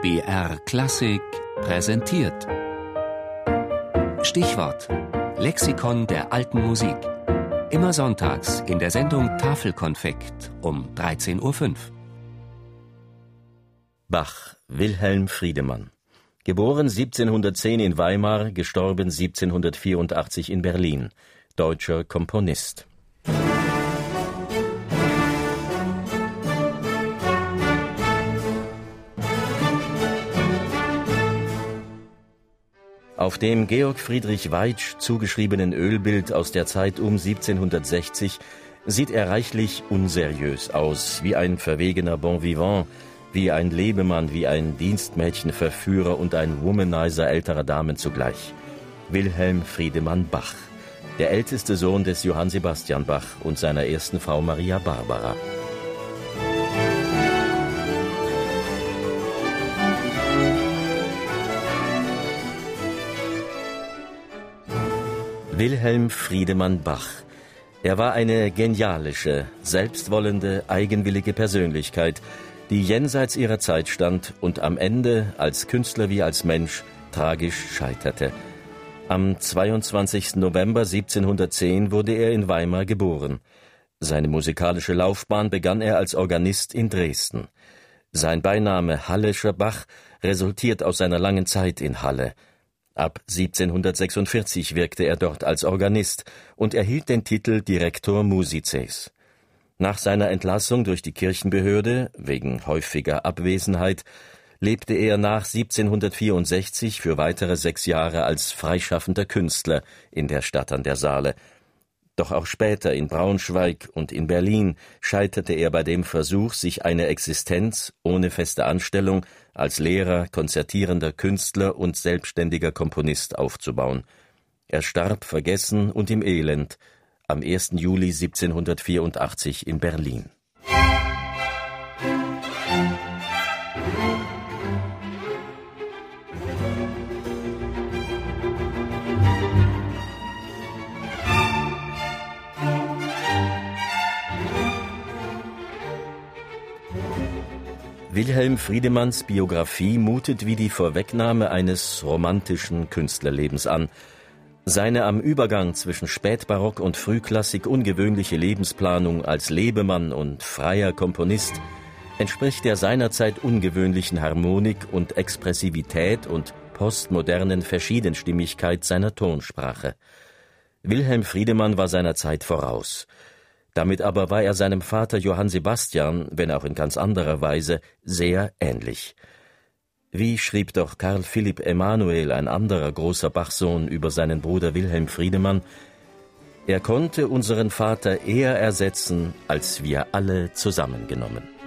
BR Klassik präsentiert. Stichwort: Lexikon der alten Musik. Immer sonntags in der Sendung Tafelkonfekt um 13.05 Uhr. Bach, Wilhelm Friedemann. Geboren 1710 in Weimar, gestorben 1784 in Berlin. Deutscher Komponist. Auf dem Georg Friedrich Weitsch zugeschriebenen Ölbild aus der Zeit um 1760 sieht er reichlich unseriös aus, wie ein verwegener Bon vivant, wie ein Lebemann, wie ein Dienstmädchenverführer und ein Womanizer älterer Damen zugleich. Wilhelm Friedemann Bach, der älteste Sohn des Johann Sebastian Bach und seiner ersten Frau Maria Barbara. Wilhelm Friedemann Bach. Er war eine genialische, selbstwollende, eigenwillige Persönlichkeit, die jenseits ihrer Zeit stand und am Ende als Künstler wie als Mensch tragisch scheiterte. Am 22. November 1710 wurde er in Weimar geboren. Seine musikalische Laufbahn begann er als Organist in Dresden. Sein Beiname Hallescher Bach resultiert aus seiner langen Zeit in Halle. Ab 1746 wirkte er dort als Organist und erhielt den Titel Director Musices. Nach seiner Entlassung durch die Kirchenbehörde wegen häufiger Abwesenheit lebte er nach 1764 für weitere sechs Jahre als freischaffender Künstler in der Stadt an der Saale. Doch auch später in Braunschweig und in Berlin scheiterte er bei dem Versuch, sich eine Existenz ohne feste Anstellung als Lehrer, konzertierender Künstler und selbstständiger Komponist aufzubauen. Er starb vergessen und im Elend am 1. Juli 1784 in Berlin. Wilhelm Friedemanns Biografie mutet wie die Vorwegnahme eines romantischen Künstlerlebens an. Seine am Übergang zwischen Spätbarock und Frühklassik ungewöhnliche Lebensplanung als Lebemann und freier Komponist entspricht der seinerzeit ungewöhnlichen Harmonik und Expressivität und postmodernen Verschiedenstimmigkeit seiner Tonsprache. Wilhelm Friedemann war seiner Zeit voraus. Damit aber war er seinem Vater Johann Sebastian, wenn auch in ganz anderer Weise, sehr ähnlich. Wie schrieb doch Karl Philipp Emanuel, ein anderer großer Bachsohn, über seinen Bruder Wilhelm Friedemann, er konnte unseren Vater eher ersetzen als wir alle zusammengenommen.